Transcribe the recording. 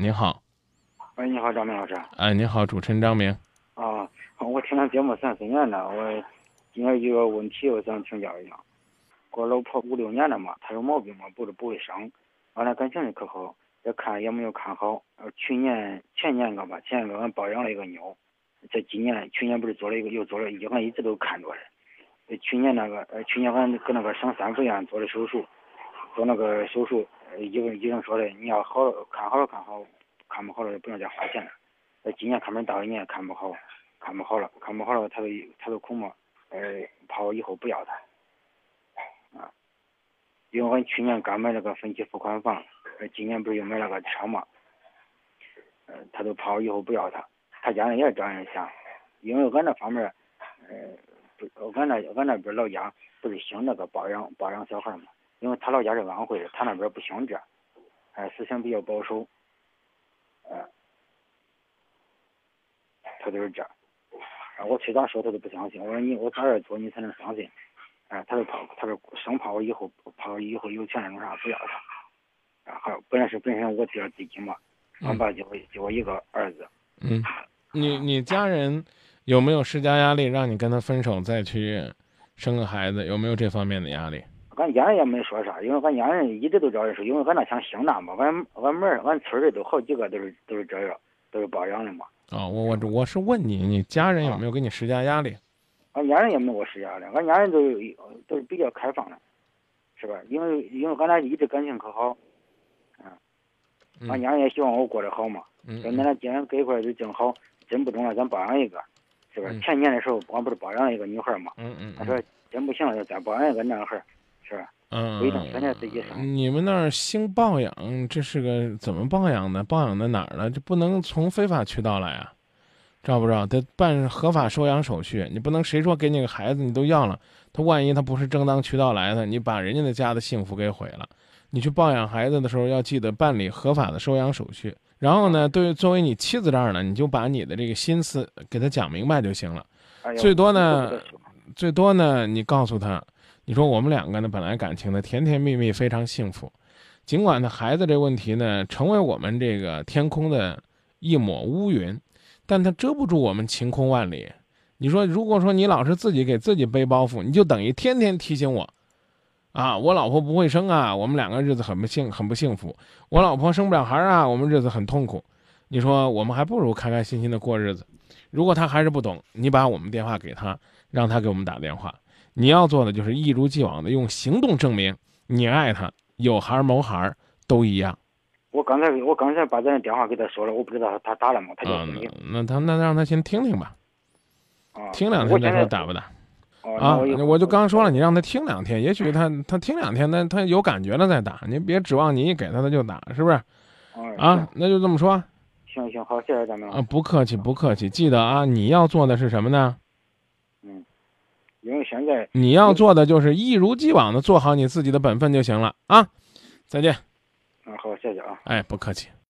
您好，喂，你好，张明老师。哎，你好，主持人张明。啊，我听咱节目三四年了，我今天有个问题，我想请教一下。我老婆五六年了嘛，她有毛病嘛，不是不会生，完了感情也可好，也看也没有看好。呃，去年前年个吧，前年个俺保养了一个妞，这几年去年不是做了一个，又做了一，俺一直都看着的。去年那个，呃，去年俺搁那个省三附医院做的手术，做那个手术，医医生说的，你要好看好了看好，看不好了不要再花钱了。那，今年看门到一年看不好，看不好了，看不好了，他都他都恐嘛，呃，怕我以后不要他。啊，因为俺去年刚买那个分期付款房，今年不是又买了个车嘛，呃，他都怕我以后不要他，他家人也这样想，因为俺那方面，呃，不，俺那俺那边老家不是兴那个包养包养小孩嘛，因为他老家是安徽的，他那边不兴这，呃，思想比较保守，呃，他就是这，啊，我催他说他都不相信，我说你我咋样做你才能相信？哎，他就怕，他说生怕我以后怕我以后有钱了弄啥不要他，啊，还本来是本身我第二自己嘛，俺爸就就我一个儿子。嗯，你你家人有没有施加压力让你跟他分手再去生个孩子？有没有这方面的压力？俺家人也没说啥，因为俺家人一直都这样说，因为俺那乡兴那嘛，俺俺门俺村里都好几个都是都是这样，都是包养的嘛。啊，我我我是问你，你家人有没有给你施加压力？俺家人也没给我施加压力，俺家人都都是比较开放的，是吧？因为因为俺俩一直感情可好，嗯，俺家人也希望我过得好嘛。嗯，说那俩既然搁一块就正好，真不中了，咱包养一个，是吧？前年的时候，俺不是包养了一个女孩嘛？嗯嗯，他说真不行了，就再包养一个男孩，嗯，不一定全在自己上。你们那儿兴抱养，这是个怎么抱养的？抱养在哪儿呢？就不能从非法渠道来啊，知道不知道？得办合法收养手续，你不能谁说给你个孩子你都要了，他万一他不是正当渠道来的，你把人家的家的幸福给毁了。你去抱养孩子的时候，要记得办理合法的收养手续。然后呢，对作为你妻子这儿呢，你就把你的这个心思给他讲明白就行了。最多呢，最多呢，你告诉他。你说我们两个呢，本来感情呢甜甜蜜蜜，非常幸福。尽管呢孩子这问题呢，成为我们这个天空的一抹乌云，但它遮不住我们晴空万里。你说，如果说你老是自己给自己背包袱，你就等于天天提醒我，啊，我老婆不会生啊，我们两个日子很不幸，很不幸福。我老婆生不了孩儿啊，我们日子很痛苦。你说，我们还不如开开心心的过日子。如果他还是不懂，你把我们电话给他，让他给我们打电话。你要做的就是一如既往的用行动证明你爱他，有孩儿没孩儿都一样。我刚才我刚才把咱的电话给他说了，我不知道他打了吗？他就听。那他那让他先听听吧，啊，听两天再说打不打。啊，我就刚说了，你让他听两天，也许他 他听两天，那他有感觉了再打。你别指望你一给他他就打，是不是？啊，那就这么说。行行好，谢谢咱们。啊，不客气不客气，记得啊，你要做的是什么呢？嗯。因为现在你要做的就是一如既往的做好你自己的本分就行了啊！再见。嗯，好，谢谢啊。哎，不客气。